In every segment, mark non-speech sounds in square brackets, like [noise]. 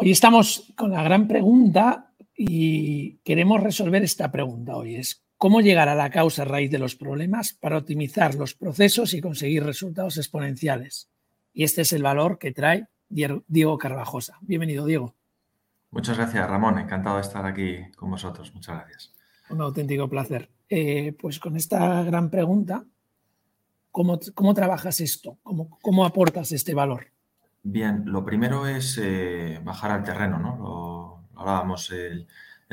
Hoy estamos con la gran pregunta y queremos resolver esta pregunta hoy. Es cómo llegar a la causa raíz de los problemas para optimizar los procesos y conseguir resultados exponenciales. Y este es el valor que trae Diego Carvajosa. Bienvenido, Diego. Muchas gracias, Ramón. Encantado de estar aquí con vosotros. Muchas gracias. Un auténtico placer. Eh, pues con esta gran pregunta, ¿cómo, cómo trabajas esto? ¿Cómo, ¿Cómo aportas este valor? Bien, lo primero es eh, bajar al terreno, ¿no? Lo, hablábamos, el,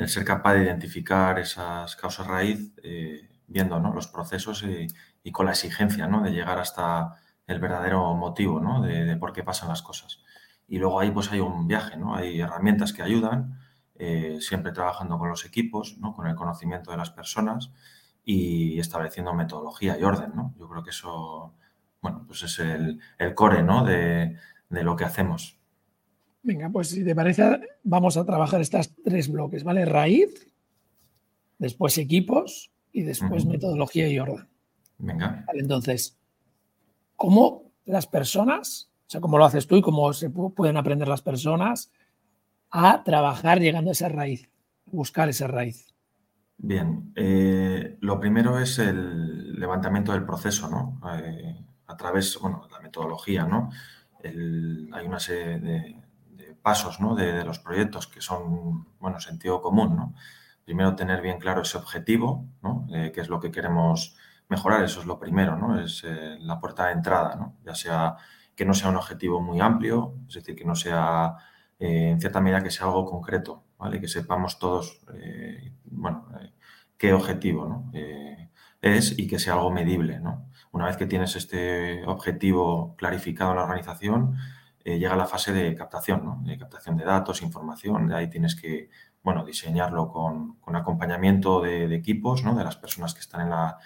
ser capaz de identificar esas causas raíz, eh, viendo los procesos y, con la exigencia ¿no? de llegar hasta el verdadero motivo ¿no? de, por qué pasan las cosas. Y luego ahí pues hay un viaje, ¿no? hay herramientas que ayudan, eh, siempre trabajando con los equipos, ¿no? con el conocimiento de las personas y estableciendo metodología y orden. ¿no? Yo creo que eso bueno, pues es el, el core ¿no? de, de lo que hacemos. Venga, pues si te parece, vamos a trabajar estas tres bloques, ¿vale? Raíz, después equipos y después metodología y orden. Venga. Vale, entonces, ¿cómo las personas, o sea, cómo lo haces tú y cómo se pueden aprender las personas a trabajar llegando a esa raíz, buscar esa raíz? Bien, eh, lo primero es el levantamiento del proceso, ¿no? Eh, a través, bueno, la metodología, ¿no? Hay una serie de, pasos de, los proyectos que son, bueno, sentido común. Primero, tener bien claro ese objetivo, ¿no? Eh, que es lo que queremos mejorar, eso es lo primero, ¿no? es eh, la puerta de entrada, ya sea que no sea un objetivo muy amplio, es decir, que no sea, eh, en cierta medida, que sea algo concreto, ¿vale? que sepamos todos, bueno, qué objetivo es y que sea algo medible. ¿no? Una vez que tienes este objetivo clarificado en la organización, eh, llega la fase de captación, de captación de datos, información. Ahí tienes que bueno, diseñarlo con, acompañamiento de, equipos, ¿no? de las personas que están en la,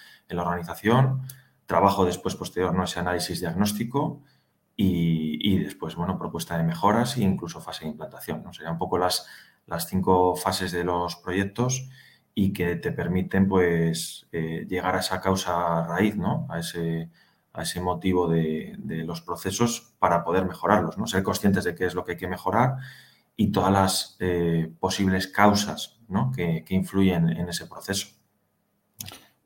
organización. Trabajo después posterior, ¿no? ese análisis diagnóstico y, después, bueno, propuesta de mejoras e incluso fase de implantación. ¿no? Serían un poco las, las cinco fases de los proyectos y que te permiten pues eh, llegar a esa causa raíz, ¿no? A ese, a ese motivo de, los procesos para poder mejorarlos, ¿no? Ser conscientes de qué es lo que hay que mejorar y todas las eh, posibles causas que, influyen en ese proceso.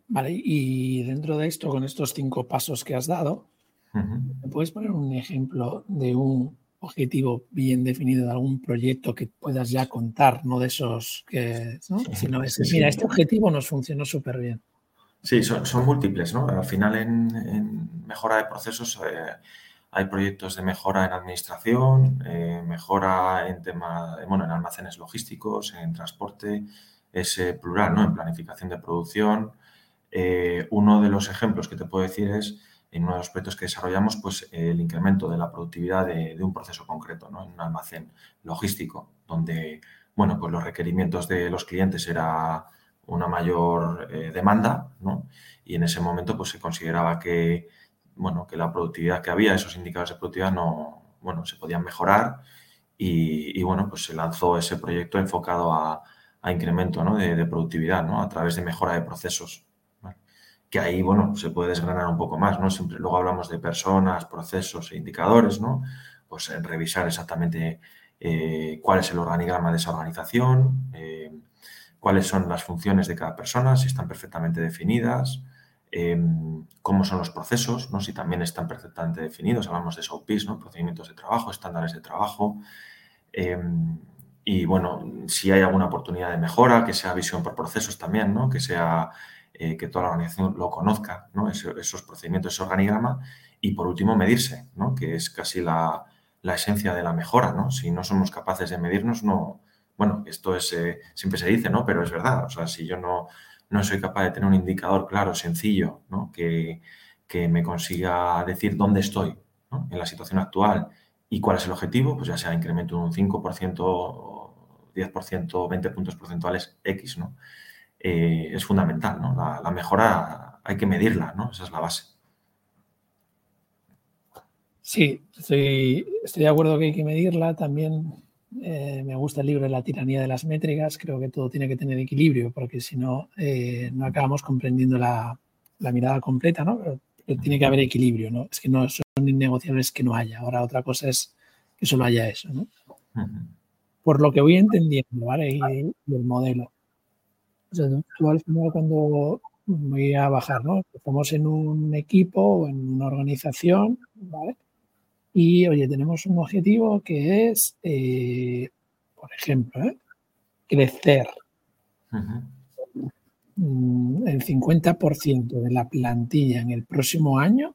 Vale, y dentro de esto, con estos cinco pasos que has dado, ¿me puedes poner un ejemplo de un objetivo bien definido de algún proyecto que puedas ya contar, no de esos que, ¿no? sino es, mira, este objetivo nos funcionó súper bien. Sí, son, múltiples, ¿no? Al final en, mejora de procesos eh, hay proyectos de mejora en administración, eh, mejora en tema, bueno, en almacenes logísticos, en transporte, es plural, ¿no? En planificación de producción. Eh, uno de los ejemplos que te puedo decir es en uno de los proyectos que desarrollamos, pues el incremento de la productividad de, un proceso concreto, ¿no? en un almacén logístico, donde bueno, pues los requerimientos de los clientes era una mayor eh, demanda, ¿no? y en ese momento pues se consideraba que, bueno, que la productividad que había, esos indicadores de productividad no, bueno, se podían mejorar y, bueno, pues se lanzó ese proyecto enfocado a, incremento de, de, productividad, ¿no? a través de mejora de procesos que ahí, bueno, se puede desgranar un poco más, ¿no? Siempre luego hablamos de personas, procesos e indicadores, ¿no? Pues en revisar exactamente eh, cuál es el organigrama de esa organización, eh, cuáles son las funciones de cada persona, si están perfectamente definidas, em, cómo son los procesos, ¿no? si también están perfectamente definidos, hablamos de SOPs, ¿no? procedimientos de trabajo, estándares de trabajo, em, y bueno, si hay alguna oportunidad de mejora, que sea visión por procesos también, ¿no? que sea eh, que toda la organización lo conozca, ¿no? esos procedimientos, ese organigrama, y por último medirse, ¿no? que es casi la, esencia de la mejora. ¿no? Si no somos capaces de medirnos, no, bueno, esto es, eh, siempre se dice, ¿no? pero es verdad, o sea, si yo no, no soy capaz de tener un indicador claro, sencillo, ¿no? que, que me consiga decir dónde estoy en la situación actual y cuál es el objetivo, pues ya sea incremento de un 5%, 10%, 20 puntos porcentuales X, ¿no? Eh, es fundamental. ¿no? La, mejora hay que medirla, ¿no? esa es la base. Sí, estoy, de acuerdo que hay que medirla. También eh, me gusta el libro de la tiranía de las métricas. Creo que todo tiene que tener equilibrio, porque si no, eh, no acabamos comprendiendo la, mirada completa, ¿no? Pero, tiene que haber equilibrio, ¿no? Es que no son innegociables que no haya. Ahora otra cosa es que solo haya eso, ¿no? por lo que voy entendiendo, ¿vale? Y, el modelo. O sea, tú al final cuando voy a bajar, ¿no? Estamos en un equipo o en una organización, ¿vale? Y, oye, tenemos un objetivo que es, eh, por ejemplo, ¿eh? crecer mm, el 50% de la plantilla en el próximo año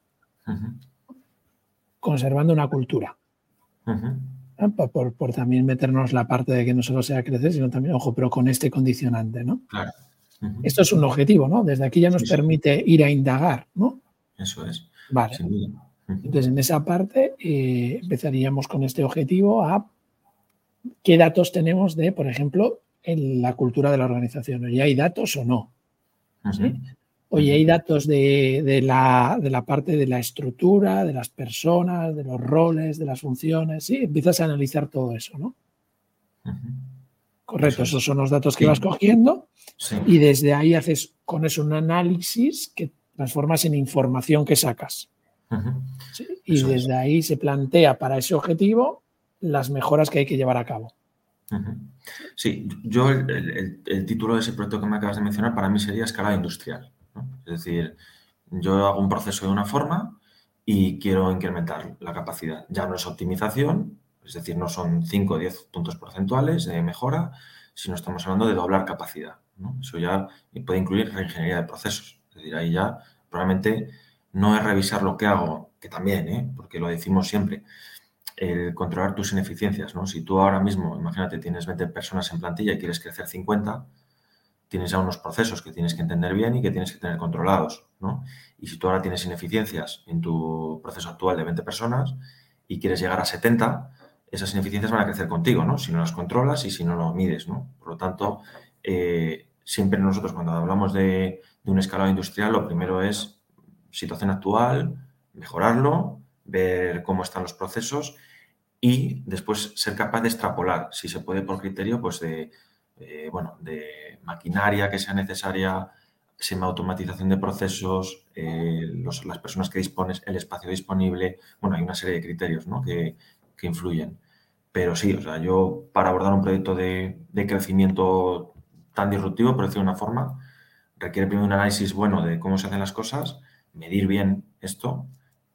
conservando una cultura. Por, también meternos la parte de que no solo sea crecer, sino también, ojo, pero con este condicionante, ¿no? Claro. Esto es un objetivo, ¿no? Desde aquí ya nos permite ir a indagar, ¿no? Eso es. Vale. Entonces, en esa parte eh, empezaríamos con este objetivo a qué datos tenemos de, por ejemplo, en la cultura de la organización. ¿Y hay datos o no? Oye, hay datos de, la, parte de la estructura, de las personas, de los roles, de las funciones. Sí, empiezas a analizar todo eso, ¿no? Correcto, esos son los datos que vas cogiendo y desde ahí haces con eso un análisis que transformas en información que sacas. Y desde ahí se plantea para ese objetivo las mejoras que hay que llevar a cabo. Sí, yo el, título de ese proyecto que me acabas de mencionar para mí sería escala industrial. Es decir, yo hago un proceso de una forma y quiero incrementar la capacidad. Ya no es optimización, es decir, no son 5 o 10 puntos porcentuales de mejora, sino estamos hablando de doblar capacidad. Eso ya puede incluir reingeniería de procesos. Es decir, ahí ya probablemente no es revisar lo que hago, que también, ¿eh? porque lo decimos siempre, el controlar tus ineficiencias. ¿no? Si tú ahora mismo, imagínate, tienes 20 personas en plantilla y quieres crecer 50, tienes ya unos procesos que tienes que entender bien y que tienes que tener controlados. ¿no? Y si tú ahora tienes ineficiencias en tu proceso actual de 20 personas y quieres llegar a 70, esas ineficiencias van a crecer contigo, ¿no? Si no las controlas y si no lo mides, ¿no? Por lo tanto, eh, siempre nosotros cuando hablamos de, de, un escalado industrial, lo primero es situación actual, mejorarlo, ver cómo están los procesos y después ser capaz de extrapolar, si se puede por criterio, pues de, eh, bueno, de maquinaria que sea necesaria, semi-automatización de procesos, eh, las personas que dispones, el espacio disponible, bueno, hay una serie de criterios ¿no? que, que, influyen. Pero sí, o sea, yo para abordar un proyecto de, de crecimiento tan disruptivo, por decirlo de una forma, requiere primero un análisis bueno de cómo se hacen las cosas, medir bien esto,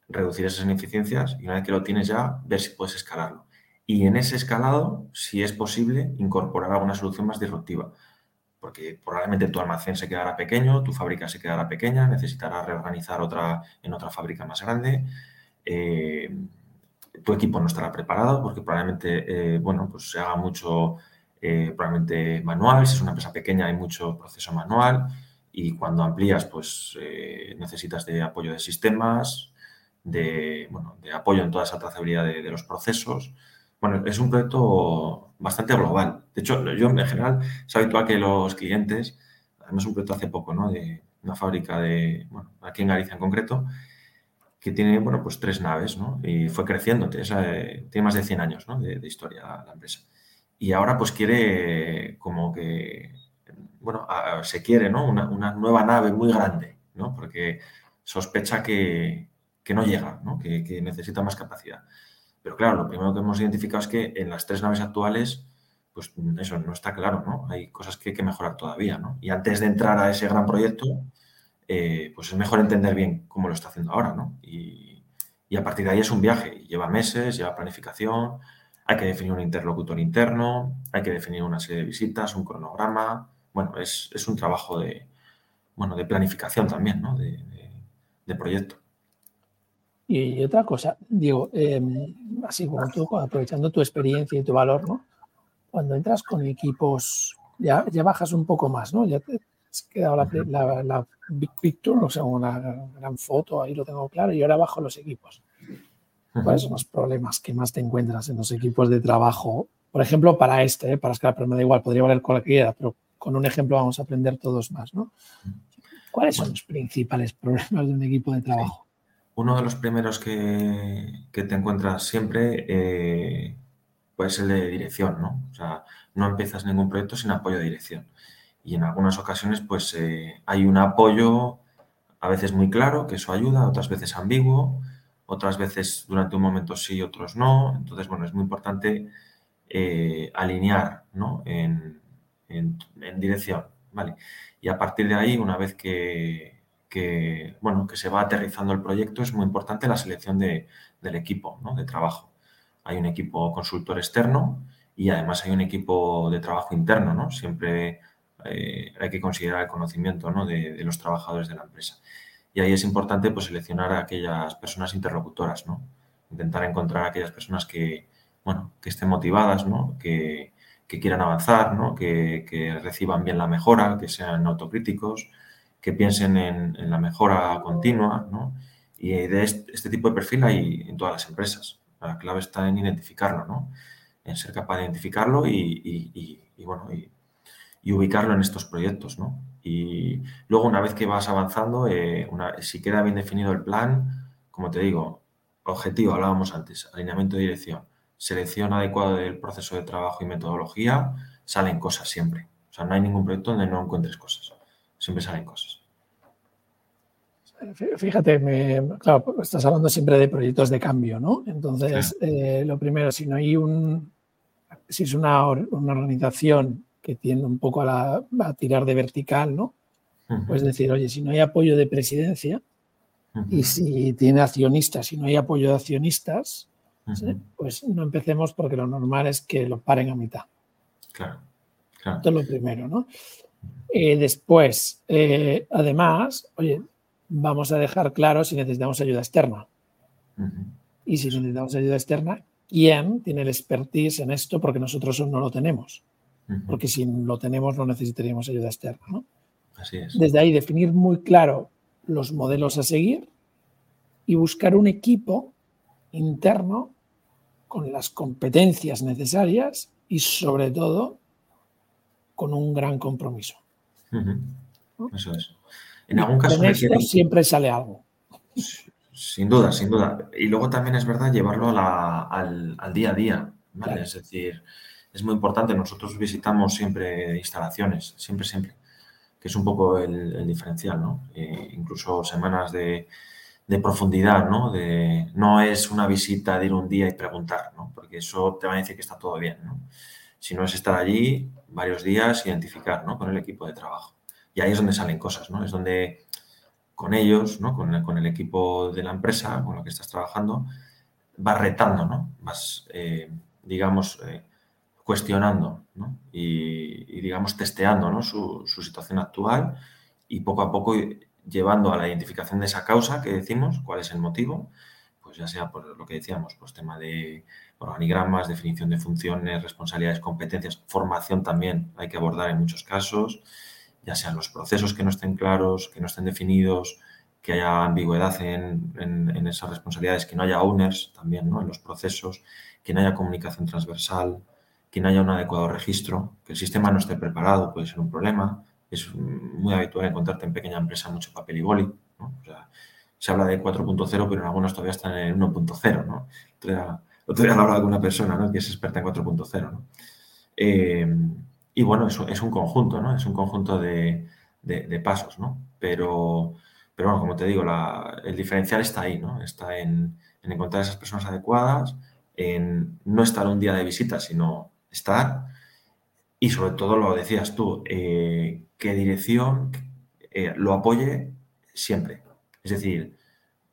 reducir esas ineficiencias y una vez que lo tienes ya, ver si puedes escalarlo. Y en ese escalado, si es posible, incorporar alguna solución más disruptiva. Porque probablemente tu almacén se quedará pequeño, tu fábrica se quedará pequeña, necesitarás reorganizar otra en otra fábrica más grande. Eh, tu equipo no estará preparado porque probablemente, eh, bueno, pues se haga mucho, eh, probablemente manual. Si es una empresa pequeña hay mucho proceso manual y cuando amplías, pues necesitas de apoyo de sistemas, de, bueno, de apoyo en toda esa trazabilidad de, los procesos. Bueno, es un proyecto bastante global. De hecho, yo en general es habitual que los clientes, además un proyecto hace poco, ¿no? De una fábrica de, bueno, aquí en Galicia en concreto, que tiene, bueno, pues tres naves, ¿no? Y fue creciendo, tiene más de 100 años, ¿no? de, historia la, empresa. Y ahora pues quiere como que, bueno, se quiere, ¿no? Una, nueva nave muy grande, ¿no? Porque sospecha que, que no llega, ¿no? Que, necesita más capacidad. Pero claro, lo primero que hemos identificado es que en las tres naves actuales, pues eso no está claro, ¿no? Hay cosas que hay que mejorar todavía, ¿no? Y antes de entrar a ese gran proyecto, eh, pues es mejor entender bien cómo lo está haciendo ahora, ¿no? Y, a partir de ahí es un viaje, lleva meses, lleva planificación, hay que definir un interlocutor interno, hay que definir una serie de visitas, un cronograma, bueno, es, un trabajo de, bueno, de planificación también, ¿no? de proyecto. Y otra cosa, digo, em, así como tú, aprovechando tu experiencia y tu valor, ¿no? Cuando entras con equipos, ya, ya bajas un poco más, ¿no? Ya te has quedado la, la, big picture, o sea, una gran foto, ahí lo tengo claro, y ahora bajo los equipos. ¿Cuáles son los problemas que más te encuentras en los equipos de trabajo? Por ejemplo, para este, ¿eh? para escalar, pero me da igual, podría valer cualquiera, pero con un ejemplo vamos a aprender todos más, ¿no? ¿Cuáles son los principales problemas de un equipo de trabajo? Uno de los primeros que, te encuentras siempre eh, puede ser el de dirección, ¿no? O sea, no empiezas ningún proyecto sin apoyo de dirección. Y en algunas ocasiones, pues eh, hay un apoyo a veces muy claro, que eso ayuda, otras veces ambiguo, otras veces durante un momento sí, otros no. Entonces, bueno, es muy importante eh, alinear ¿no? en, dirección. ¿vale? Y a partir de ahí, una vez que, bueno, que se va aterrizando el proyecto, es muy importante la selección del equipo de trabajo. Hay un equipo consultor externo y además hay un equipo de trabajo interno. ¿no? Siempre eh, hay que considerar el conocimiento de, los trabajadores de la empresa. Y ahí es importante pues, seleccionar a aquellas personas interlocutoras, ¿no? intentar encontrar a aquellas personas que, bueno, que estén motivadas, ¿no? que, quieran avanzar, ¿no? que, reciban bien la mejora, que sean autocríticos, que piensen en, la mejora continua. ¿no? Y de este, tipo de perfil hay en todas las empresas. La clave está en identificarlo, ¿no? en ser capaz de identificarlo y, bueno, y, ubicarlo en estos proyectos. ¿no? Y luego, una vez que vas avanzando, eh, si queda bien definido el plan, como te digo, objetivo, hablábamos antes, alineamiento de dirección, selección adecuada del proceso de trabajo y metodología, salen cosas siempre. O sea, no hay ningún proyecto donde no encuentres cosas. Siempre salen cosas. Fíjate, claro, estás hablando siempre de proyectos de cambio, ¿no? Entonces, eh, lo primero, si no hay un, si es una, organización que tiende un poco a, tirar de vertical, ¿no? Pues decir, oye, si no hay apoyo de presidencia, y si tiene accionistas y no hay apoyo de accionistas, pues no empecemos porque lo normal es que lo paren a mitad. Claro. Esto es lo primero, ¿no? Eh, después, eh, además, oye, vamos a dejar claro si necesitamos ayuda externa. Y si necesitamos ayuda externa, ¿quién tiene el expertise en esto? Porque nosotros no lo tenemos. Porque si lo tenemos, no necesitaríamos ayuda externa. ¿no? Así es. Desde ahí, definir muy claro los modelos a seguir y buscar un equipo interno con las competencias necesarias y sobre todo con un gran compromiso. Eso es. En algún caso siempre sale algo. Sin duda, sin duda. Y luego también es verdad llevarlo al, día a día. Es decir, es muy importante. Nosotros visitamos siempre instalaciones, siempre, siempre que es un poco el, diferencial, ¿no? Eh, incluso semanas de, profundidad, ¿no? De, no es una visita de ir un día y preguntar, ¿no? Porque eso te va a decir que está todo bien, ¿no? Sino es estar allí varios días, identificar, ¿no? Con el equipo de trabajo. Y ahí es donde salen cosas, ¿no? Es donde con ellos, ¿no? Con el, con el equipo de la empresa con lo que estás trabajando, vas retando, ¿no? Vas, eh, digamos, eh, cuestionando y, digamos, testeando su, situación actual y poco a poco llevando a la identificación de esa causa que decimos, cuál es el motivo, pues ya sea por lo que decíamos, pues tema de organigramas, definición de funciones, responsabilidades, competencias, formación también hay que abordar en muchos casos, ya sean los procesos que no estén claros, que no estén definidos, que haya ambigüedad en, en esas responsabilidades, que no haya owners también ¿no? en los procesos, que no haya comunicación transversal, que no haya un adecuado registro, que el sistema no esté preparado, puede ser un problema. Es muy habitual encontrarte en pequeña empresa mucho papel y boli. se habla de 4.0, pero en algunos todavía están en 1.0. ¿no? Otro día, hablaba con una persona que es experta en 4.0. Eh, y bueno, es, es, un conjunto, ¿no? Es un conjunto de, pasos, ¿no? Pero, pero bueno, como te digo, el diferencial está ahí, ¿no? Está en, en encontrar esas personas adecuadas, en no estar un día de visita, sino estar y sobre todo lo decías tú, eh, que dirección eh, lo apoye siempre. Es decir,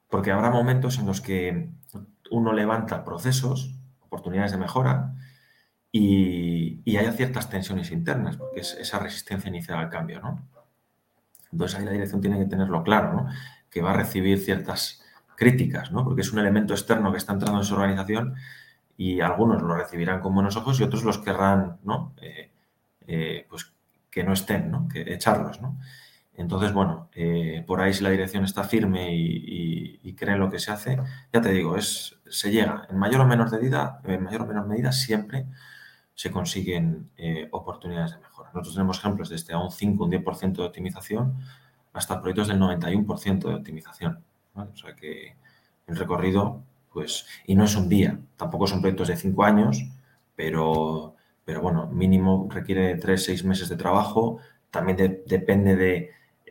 porque habrá momentos en los que uno levanta procesos, oportunidades de mejora y, y haya ciertas tensiones internas, porque es esa resistencia inicial al cambio, ¿no? Entonces ahí la dirección tiene que tenerlo claro, ¿no? Que va a recibir ciertas críticas, ¿no? Porque es un elemento externo que está entrando en su organización y algunos lo recibirán con buenos ojos y otros los querrán, ¿no? Eh, eh, pues que no estén, ¿no? Que echarlos, ¿no? Entonces, bueno, eh, por ahí si la dirección está firme y, cree en lo que se hace, ya te digo, es, se llega en mayor o menor medida, en mayor o menor medida siempre se consiguen oportunidades de mejora. Nosotros tenemos ejemplos desde a un 5, un 10% de optimización hasta proyectos del 91% de optimización. O sea que el recorrido pues, y no es un día, tampoco son proyectos de cinco años, pero, pero bueno, mínimo requiere tres, seis meses de trabajo, también depende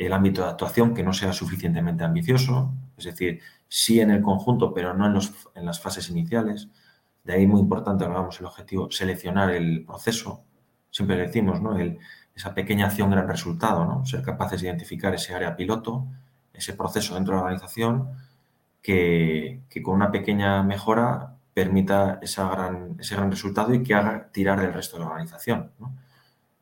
del ámbito de actuación que no sea suficientemente ambicioso, es decir, sí en el conjunto, pero no en, en las fases iniciales. De ahí muy importante, hablábamos el objetivo, seleccionar el proceso. Siempre decimos, ¿no? esa pequeña acción, gran resultado, ¿no? Ser capaces de identificar ese área piloto, ese proceso dentro de la organización que, con una pequeña mejora permita esa gran, ese gran resultado y que haga tirar del resto de la organización.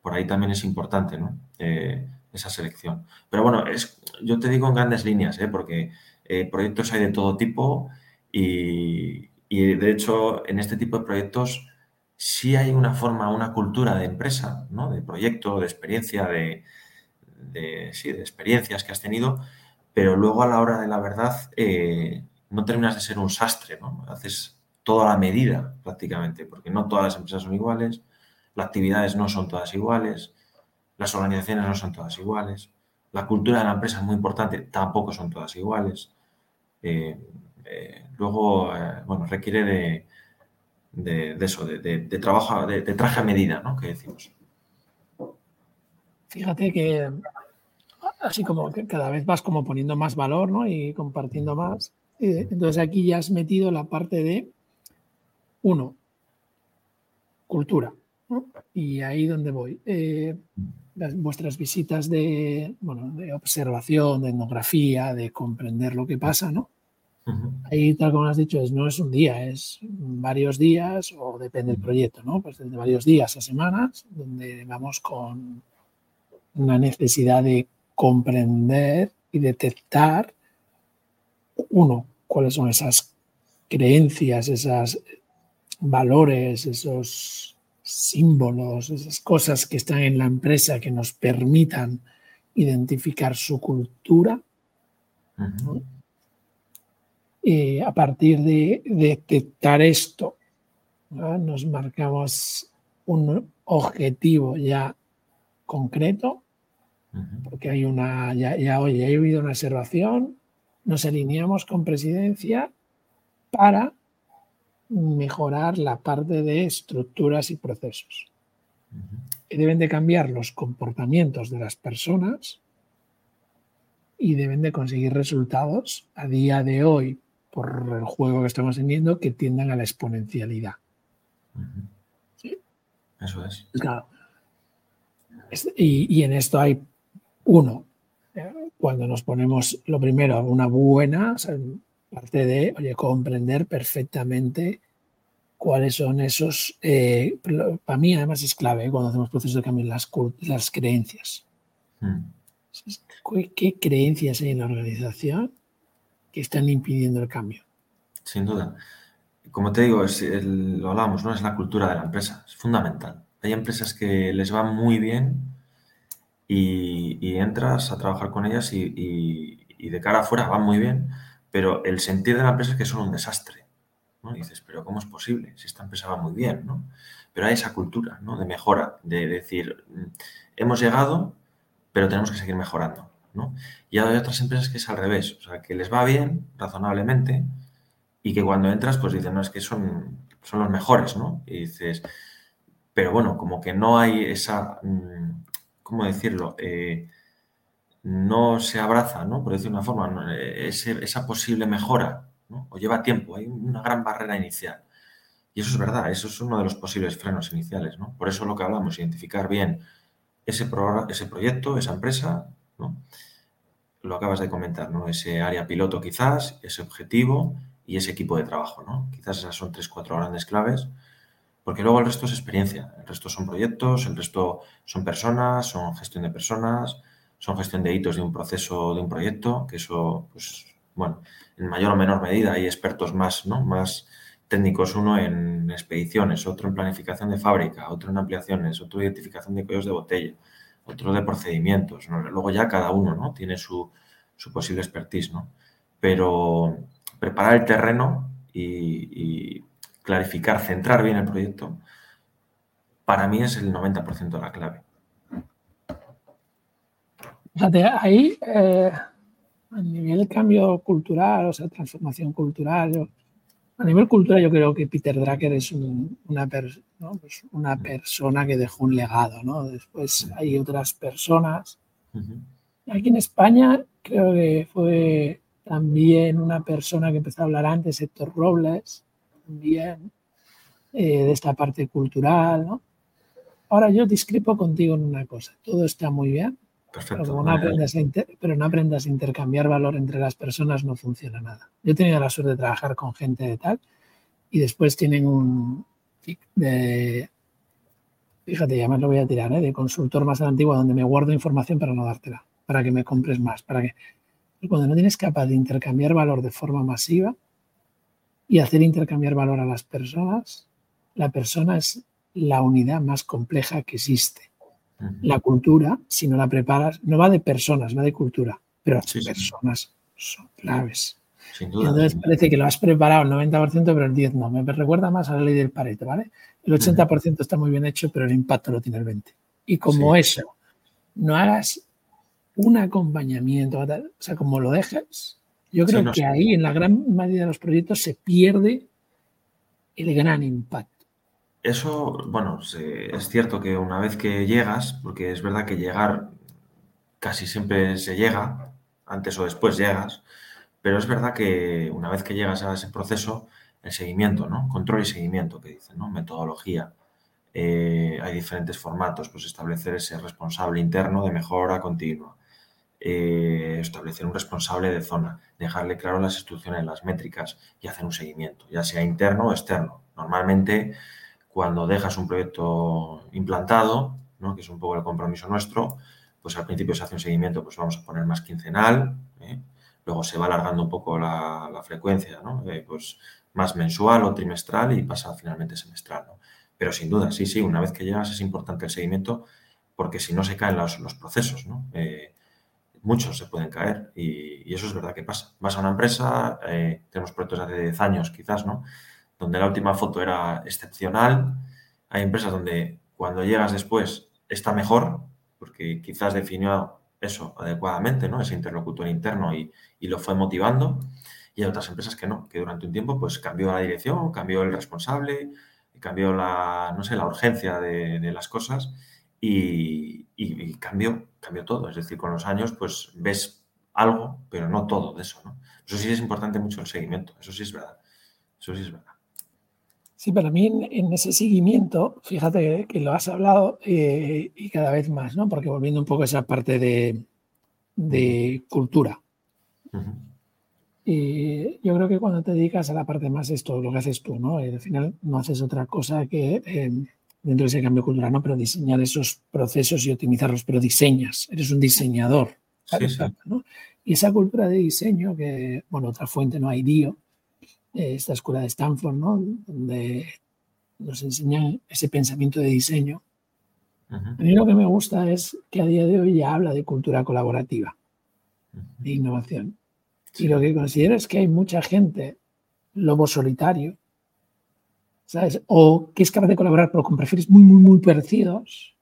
Por ahí también es importante ¿no? Eh, esa selección. Pero bueno, es, yo te digo en grandes líneas, ¿eh? porque eh, proyectos hay de todo tipo y, de hecho en este tipo de proyectos sí hay una forma, una cultura de empresa, ¿no? de proyecto, de experiencia, de, de, sí, de experiencias que has tenido pero luego a la hora de la verdad eh, no terminas de ser un sastre, ¿no? Haces toda la medida prácticamente, porque no todas las empresas son iguales, las actividades no son todas iguales, las organizaciones no son todas iguales, la cultura de la empresa es muy importante, tampoco son todas iguales. Eh, eh, luego, bueno, requiere de, eso, de, trabajo, de, traje a medida, ¿no? Que decimos. Fíjate que así como cada vez vas como poniendo más valor ¿no? y compartiendo más. Entonces aquí ya has metido la parte de, uno, cultura. Y ahí donde voy. Vuestras visitas de, bueno, de observación, de etnografía, de comprender lo que pasa, ¿no? Ahí, tal como has dicho, es, no es un día, es varios días o depende del proyecto, ¿no? Pues de varios días a semanas, donde vamos con una necesidad de comprender y detectar, uno, cuáles son esas creencias, esos valores, esos símbolos, esas cosas que están en la empresa que nos permitan identificar su cultura. Y a partir de detectar esto, nos marcamos un objetivo ya concreto porque hay una, ya, ya, hoy ha habido una observación, nos alineamos con presidencia para mejorar la parte de estructuras y procesos. deben de cambiar los comportamientos de las personas y deben de conseguir resultados a día de hoy, por el juego que estamos teniendo, que tiendan a la exponencialidad. ¿Sí? Eso es. Claro. Y, y, en esto hay uno, cuando nos ponemos lo primero, una buena parte de, oye, comprender perfectamente cuáles son esos, eh, para mí además es clave ¿eh? cuando hacemos procesos de cambio, las, las creencias. Hmm. ¿Qué, creencias hay en la organización que están impidiendo el cambio? Sin duda. Como te digo, lo hablamos, ¿no? Es la cultura de la empresa, es fundamental. Hay empresas que les va muy bien y, entras a trabajar con ellas y, de cara afuera van muy bien, pero el sentir de la empresa es que son un desastre. ¿no? Dices, pero ¿cómo es posible? Si esta empresa va muy bien, ¿no? Pero hay esa cultura ¿no? de mejora, de decir, mm, hemos llegado, pero tenemos que seguir mejorando. ¿no? Y hay otras empresas que es al revés, o sea, que les va bien, razonablemente, y que cuando entras, pues dicen, no, es que son, son los mejores, ¿no? Y dices, pero bueno, como que no hay esa, mm, ¿cómo decirlo? Eh, no se abraza, ¿no? Por decir una forma, esa posible mejora, ¿no? O lleva tiempo, hay una gran barrera inicial. Y eso es verdad, eso es uno de los posibles frenos iniciales, ¿no? Por eso lo que hablamos, identificar bien ese, ese proyecto, esa empresa. Lo acabas de comentar, ¿no? Ese área piloto quizás, ese objetivo y ese equipo de trabajo, ¿no? Quizás esas son tres, cuatro grandes claves porque luego el resto es experiencia, el resto son proyectos, el resto son personas, son gestión de personas, son gestión de hitos de un proceso, de un proyecto, que eso, pues, bueno, en mayor o menor medida hay expertos más, ¿no? Más técnicos, uno en expediciones, otro en planificación de fábrica, otro en ampliaciones, otro en identificación de cuellos de botella, otro de procedimientos. Luego ya cada uno, ¿no? Tiene su, posible expertise, ¿no? Pero preparar el terreno y clarificar, centrar bien el proyecto, para mí es el 90% de la clave. Fíjate, ahí, eh, a nivel cambio cultural, o sea, transformación cultural, a nivel cultural yo creo que Peter Drucker es una, pues una persona que dejó un legado, ¿no? Después hay otras personas. Aquí en España creo que fue también una persona que empezó a hablar antes, Héctor Robles, también. eh, de esta parte cultural, ¿no? Ahora yo discrepo contigo en una cosa, todo está muy bien, Perfecto. Pero, no aprendas a pero no aprendas a intercambiar valor entre las personas, no funciona nada. Yo he tenido la suerte de trabajar con gente de tal y después tienen un de, fíjate, ya más lo voy a tirar, ¿eh? de consultor más antiguo donde me guardo información para no dártela, para que me compres más, para que cuando no tienes capaz de intercambiar valor de forma masiva y hacer intercambiar valor a las personas, la persona es la unidad más compleja que existe. La cultura, si no la preparas, no va de personas, va de cultura, pero las personas son claves. entonces parece que lo has preparado el 90%, pero el 10% no. Me recuerda más a la ley del Pareto, ¿vale? El 80% está muy bien hecho, pero el impacto lo tiene el 20%. Y como eso, no hagas un acompañamiento, o sea, como lo dejes, yo creo que ahí en la gran mayoría de los proyectos se pierde el gran impacto. Eso, bueno, es cierto que una vez que llegas, porque es verdad que llegar casi siempre se llega, antes o después llegas, pero es verdad que una vez que llegas a ese proceso, el seguimiento, ¿no? Control y seguimiento, que dicen, ¿no? Metodología. Eh, hay diferentes formatos, pues establecer ese responsable interno de mejora continua, eh, establecer un responsable de zona, dejarle claro las instrucciones, las métricas y hacer un seguimiento, ya sea interno o externo. Normalmente cuando dejas un proyecto implantado, que es un poco el compromiso nuestro, pues al principio se hace un seguimiento, pues vamos a poner más quincenal, ¿eh? luego se va alargando un poco la, frecuencia, ¿no? Eh, pues más mensual o trimestral y pasa finalmente semestral. Pero sin duda, sí, sí, una vez que llegas es importante el seguimiento porque si no se caen los, procesos, ¿no? Eh, muchos se pueden caer y, eso es verdad que pasa. Vas a una empresa, tenemos proyectos de hace 10 años quizás, ¿no? Donde la última foto era excepcional. Hay empresas donde cuando llegas después está mejor, porque quizás definió eso adecuadamente, ¿no? Ese interlocutor interno y, lo fue motivando. Y hay otras empresas que no, que durante un tiempo pues cambió la dirección, cambió el responsable, cambió la, no sé, la urgencia de, las cosas y, y, cambió, cambió todo. Es decir, con los años pues ves algo, pero no todo de eso, ¿no? Eso sí es importante mucho el seguimiento, eso sí es verdad. Eso sí es verdad. Sí, para mí en, ese seguimiento, fíjate que, lo has hablado eh, y cada vez más, ¿no? Porque volviendo un poco a esa parte de, cultura. Y yo creo que cuando te dedicas a la parte más esto, lo que haces tú, ¿no? al final no haces otra cosa que em, dentro de ese cambio cultural, ¿no? Pero diseñar esos procesos y optimizarlos, pero diseñas, eres un diseñador. Y esa cultura de diseño, que, bueno, otra fuente, ¿no? Hay DIO, esta escuela de Stanford, ¿no? donde nos enseñan ese pensamiento de diseño. A mí lo que me gusta es que a día de hoy ya habla de cultura colaborativa, de innovación. Y lo que considero es que hay mucha gente, lobo solitario, ¿sabes? O que es capaz de colaborar, pero con perfiles muy, muy, muy parecidos,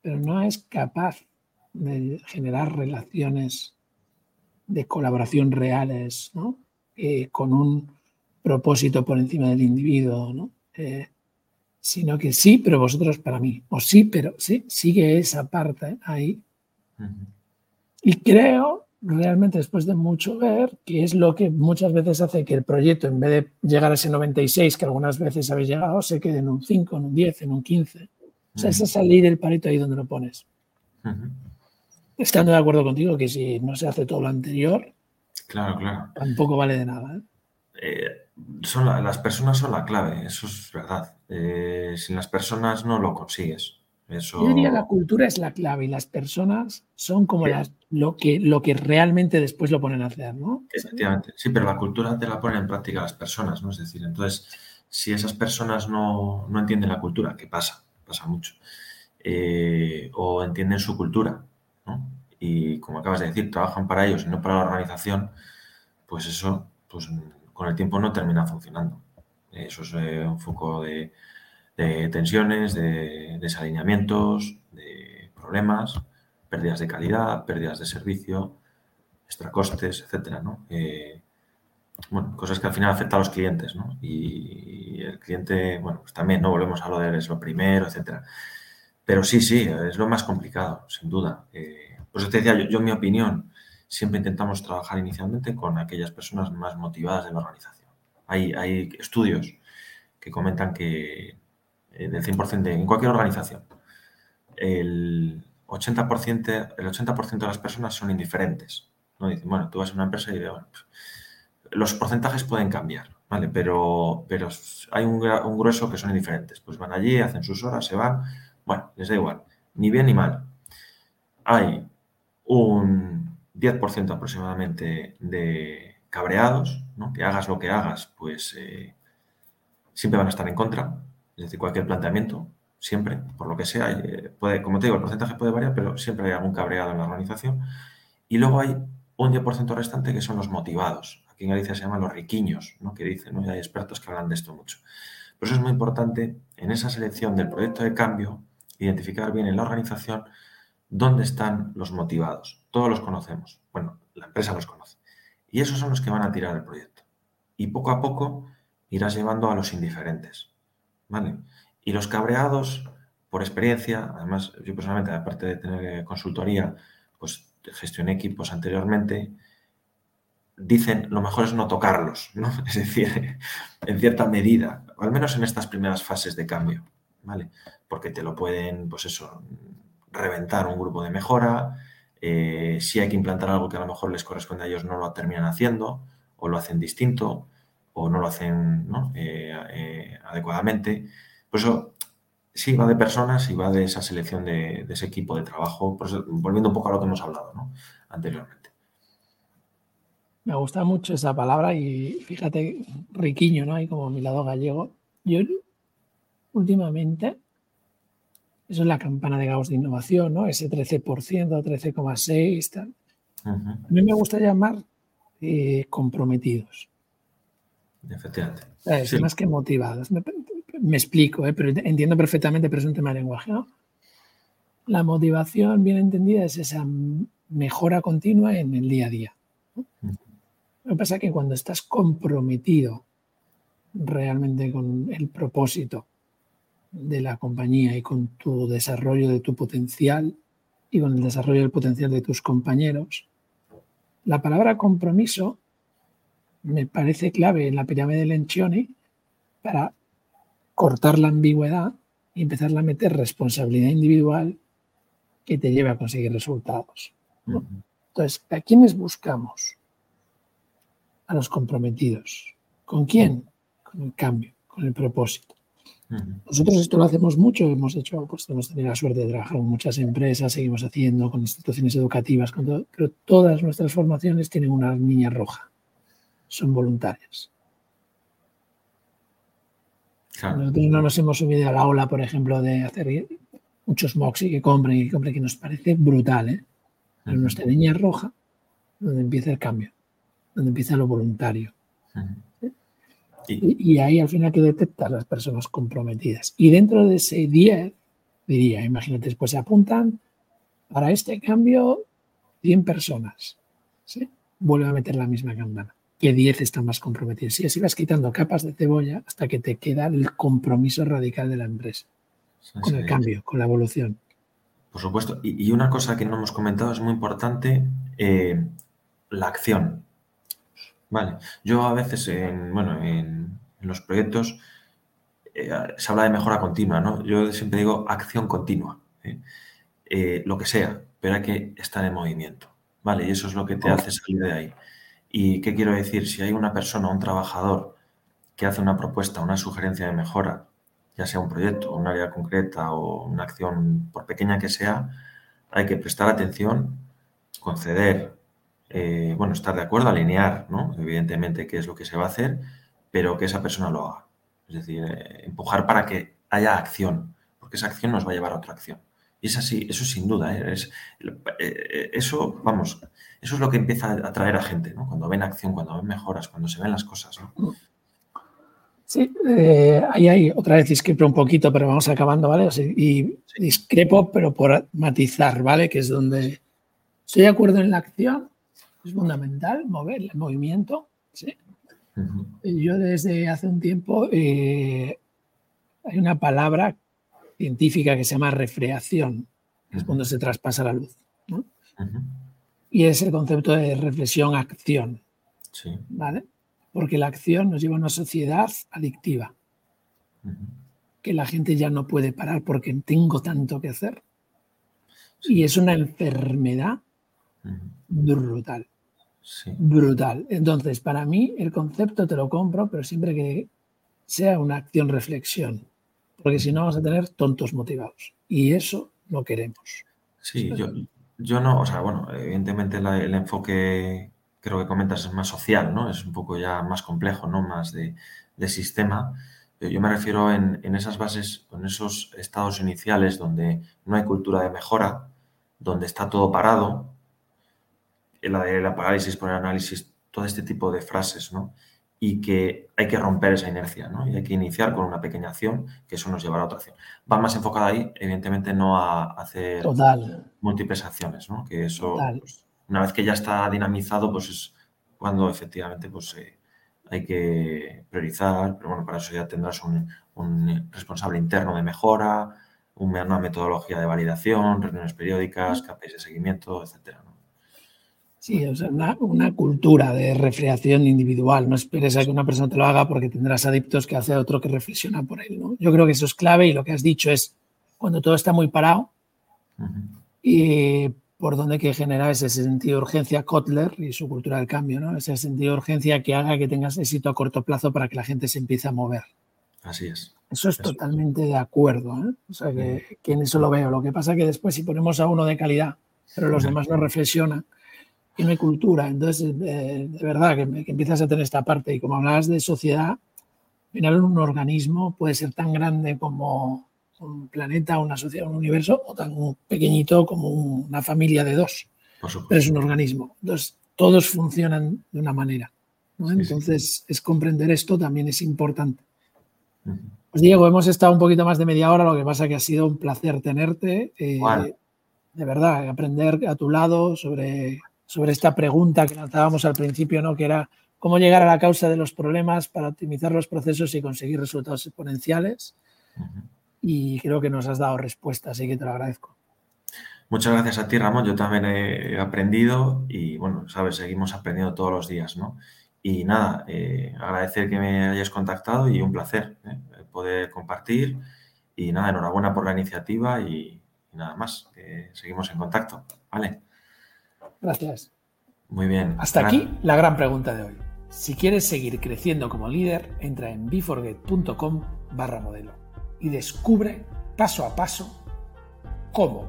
pero no es capaz de generar relaciones de colaboración reales, ¿no? Eh, con un propósito por encima del individuo, ¿no? Eh, sino que sí, pero vosotros para mí, o sí, pero sí, sigue esa parte ahí. Y creo realmente después de mucho ver que es lo que muchas veces hace que el proyecto, en vez de llegar a ese 96 que algunas veces habéis llegado, se quede en un 5, en un 10, en un 15. O sea, es salir el pareto ahí donde lo pones. Estando de acuerdo contigo que si no se hace todo lo anterior, Claro, claro. Tampoco vale de nada. ¿eh? Eh, son las personas son la clave, eso es verdad. Eh, sin las personas no lo consigues. Eso... Yo diría la cultura es la clave y las personas son como las, lo, que, lo que realmente después lo ponen a hacer, ¿no? Efectivamente, sí, pero la cultura te la ponen en práctica las personas, ¿no? Es decir, entonces, si esas personas no, no entienden la cultura, que pasa, pasa mucho, o entienden su cultura, ¿no? Y, como acabas de decir, trabajan para ellos y no para la organización, pues eso pues, con el tiempo no termina funcionando. Eso es eh, un foco de, tensiones, de desalineamientos, de problemas, pérdidas de calidad, pérdidas de servicio, extracostes, etcétera, ¿no? Eh, bueno, cosas que al final afectan a los clientes, ¿no? Y, el cliente, bueno, pues también, ¿no? Volvemos a lo de es lo primero, etcétera. Pero sí, sí, es lo más complicado, sin duda. Eh, pues te decía, yo, en mi opinión, siempre intentamos trabajar inicialmente con aquellas personas más motivadas de la organización. Hay, hay estudios que comentan que eh, del 100% de, en cualquier organización, el 80%, el 80 de las personas son indiferentes. ¿no? Dicen, bueno, tú vas a una empresa y pues, los porcentajes pueden cambiar, ¿vale? Pero, pero hay un, grueso que son indiferentes. Pues van allí, hacen sus horas, se van, bueno, les da igual, ni bien ni mal. Hay un 10% aproximadamente de cabreados, ¿no? que hagas lo que hagas, pues eh, siempre van a estar en contra, es decir, cualquier planteamiento, siempre, por lo que sea, eh, puede, como te digo, el porcentaje puede variar, pero siempre hay algún cabreado en la organización. Y luego hay un 10% restante que son los motivados. Aquí en Galicia se llaman los riquiños, ¿no? que dicen, ¿no? y hay expertos que hablan de esto mucho. Por eso es muy importante en esa selección del proyecto de cambio identificar bien en la organización dónde están los motivados. Todos los conocemos. Bueno, la empresa los conoce. Y esos son los que van a tirar el proyecto. Y poco a poco irás llevando a los indiferentes. ¿Vale? Y los cabreados, por experiencia, además yo personalmente, aparte de tener consultoría, pues gestioné equipos anteriormente, dicen lo mejor es no tocarlos, [laughs] ¿no? Es decir, en cierta medida, al menos en estas primeras fases de cambio, ¿vale? Porque te lo pueden, pues eso, reventar un grupo de mejora, eh, si hay que implantar algo que a lo mejor les corresponde a ellos, no lo terminan haciendo, o lo hacen distinto, o no lo hacen eh, eh, adecuadamente. Por eso sí va de personas y va de esa selección de, ese equipo de trabajo, volviendo un poco a lo que hemos hablado anteriormente. Me gusta mucho esa palabra y fíjate, riquiño, ¿no? Hay como mi lado gallego. Yo últimamente eso es la campana de Gauss de innovación, ¿no? Ese 13%, 13,6%. A mí me gusta llamar eh, comprometidos. Efectivamente. Es Más que motivados. Me, explico, ¿eh? pero entiendo perfectamente, pero es un tema de lenguaje. ¿no? La motivación, bien entendida, es esa mejora continua en el día a día. Lo que pasa es que cuando estás comprometido realmente con el propósito de la compañía y con tu desarrollo de tu potencial y con el desarrollo del potencial de tus compañeros. La palabra compromiso me parece clave en la pirámide de Lencioni para cortar la ambigüedad y empezar a meter responsabilidad individual que te lleve a conseguir resultados. Entonces, ¿a quiénes buscamos? A los comprometidos. ¿Con quién? Con el cambio, con el propósito. Nosotros esto lo hacemos mucho, hemos hecho, pues hemos tenido la suerte de trabajar con muchas empresas, seguimos haciendo con instituciones educativas, pero todas nuestras formaciones tienen una niña roja, son voluntarias. Nosotros no nos hemos subido a la ola, por ejemplo, de hacer muchos mocks y que compren y que compren, que nos parece brutal, ¿eh? Pero nuestra niña roja, donde empieza el cambio, donde empieza lo voluntario. Y, ahí al final que detectas las personas comprometidas. Y dentro de ese 10, diría, imagínate, después se apuntan para este cambio 100 personas. ¿sí? Vuelve a meter la misma campana. Que 10 están más comprometidos. Y así vas quitando capas de cebolla hasta que te queda el compromiso radical de la empresa. con el cambio, con la evolución. Por supuesto. Y, una cosa que no hemos comentado es muy importante, eh, la acción. Vale. Yo a veces, en, bueno, en, los proyectos eh, se habla de mejora continua, ¿no? Yo siempre digo acción continua, ¿eh? Eh, lo que sea, pero hay que estar en movimiento, ¿vale? Y eso es lo que te hace salir de ahí. ¿Y qué quiero decir? Si hay una persona, un trabajador que hace una propuesta, una sugerencia de mejora, ya sea un proyecto, un área concreta o una acción, por pequeña que sea, hay que prestar atención, conceder eh, bueno, estar de acuerdo, alinear, ¿no? Evidentemente, qué es lo que se va a hacer, pero que esa persona lo haga. Es decir, eh, empujar para que haya acción, porque esa acción nos va a llevar a otra acción. Y es así, eso sin duda, ¿eh? es, eso, vamos, eso es lo que empieza a atraer a gente, ¿no? Cuando ven acción, cuando ven mejoras, cuando se ven las cosas, ¿no? Sí, ahí hay otra vez discrepo un poquito, pero vamos acabando, ¿vale? y discrepo, pero por matizar, ¿vale? Que es donde estoy de acuerdo en la acción, es fundamental mover el movimiento. Yo desde hace un tiempo eh, hay una palabra científica que se llama refreación, que es cuando se traspasa la luz. Y es el concepto de reflexión-acción. ¿vale? Porque la acción nos lleva a una sociedad adictiva. que la gente ya no puede parar porque tengo tanto que hacer. Y es una enfermedad brutal. Brutal. Entonces, para mí, el concepto te lo compro, pero siempre que sea una acción reflexión, porque si no vamos a tener tontos motivados. Y eso no queremos. Sí, yo, yo no, o sea, bueno, evidentemente el enfoque creo que comentas es más social, ¿no? Es un poco ya más complejo, ¿no? Más de, sistema. Yo me refiero en, esas bases, en esos estados iniciales donde no hay cultura de mejora, donde está todo parado, la de la parálisis por el análisis, todo este tipo de frases, ¿no? Y que hay que romper esa inercia, ¿no? Y hay que iniciar con una pequeña acción, que eso nos llevará a otra acción. Va más enfocada ahí, evidentemente, no a hacer múltiples acciones, ¿no? Que eso, pues, una vez que ya está dinamizado, pues es cuando efectivamente pues, eh, hay que priorizar, pero bueno, para eso ya tendrás un, responsable interno de mejora, una metodología de validación, reuniones periódicas, KPIs de seguimiento, etcétera. Sí, o sea, una, cultura de reflexión individual. No esperes a que una persona te lo haga porque tendrás adictos que hace otro que reflexiona por él. ¿no? Yo creo que eso es clave y lo que has dicho es cuando todo está muy parado y por donde hay que generar ese sentido de urgencia, Kotler y su cultura del cambio, ¿no? ese sentido de urgencia que haga que tengas éxito a corto plazo para que la gente se empiece a mover. Así es. Eso es totalmente de acuerdo. ¿eh? O sea, que, que, en eso lo veo. Lo que pasa es que después si ponemos a uno de calidad, pero los demás no reflexionan, y no hay cultura. Entonces, eh, de verdad, que, empiezas a tener esta parte. Y como hablabas de sociedad, al final un organismo puede ser tan grande como un planeta, una sociedad, un universo, o tan pequeñito como una familia de dos. Pero es un organismo. Entonces, todos funcionan de una manera. Entonces, es comprender esto también es importante. Pues Diego, hemos estado un poquito más de media hora, lo que pasa que ha sido un placer tenerte. Eh, de verdad, aprender a tu lado sobre sobre esta pregunta que lanzábamos al principio, ¿no? que era cómo llegar a la causa de los problemas para optimizar los procesos y conseguir resultados exponenciales. Y creo que nos has dado respuesta, así que te lo agradezco. Muchas gracias a ti, Ramón. Yo también he aprendido y, bueno, sabes, seguimos aprendiendo todos los días, ¿no? Y nada, eh, agradecer que me hayas contactado y un placer ¿eh? poder compartir. Y nada, enhorabuena por la iniciativa y, y nada más. seguimos en contacto. ¿Vale? Gracias. Muy bien. Hasta aquí la gran pregunta de hoy. Si quieres seguir creciendo como líder, entra en beforget.com barra modelo y descubre paso a paso cómo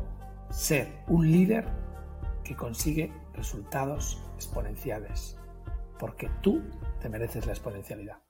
ser un líder que consigue resultados exponenciales. Porque tú te mereces la exponencialidad.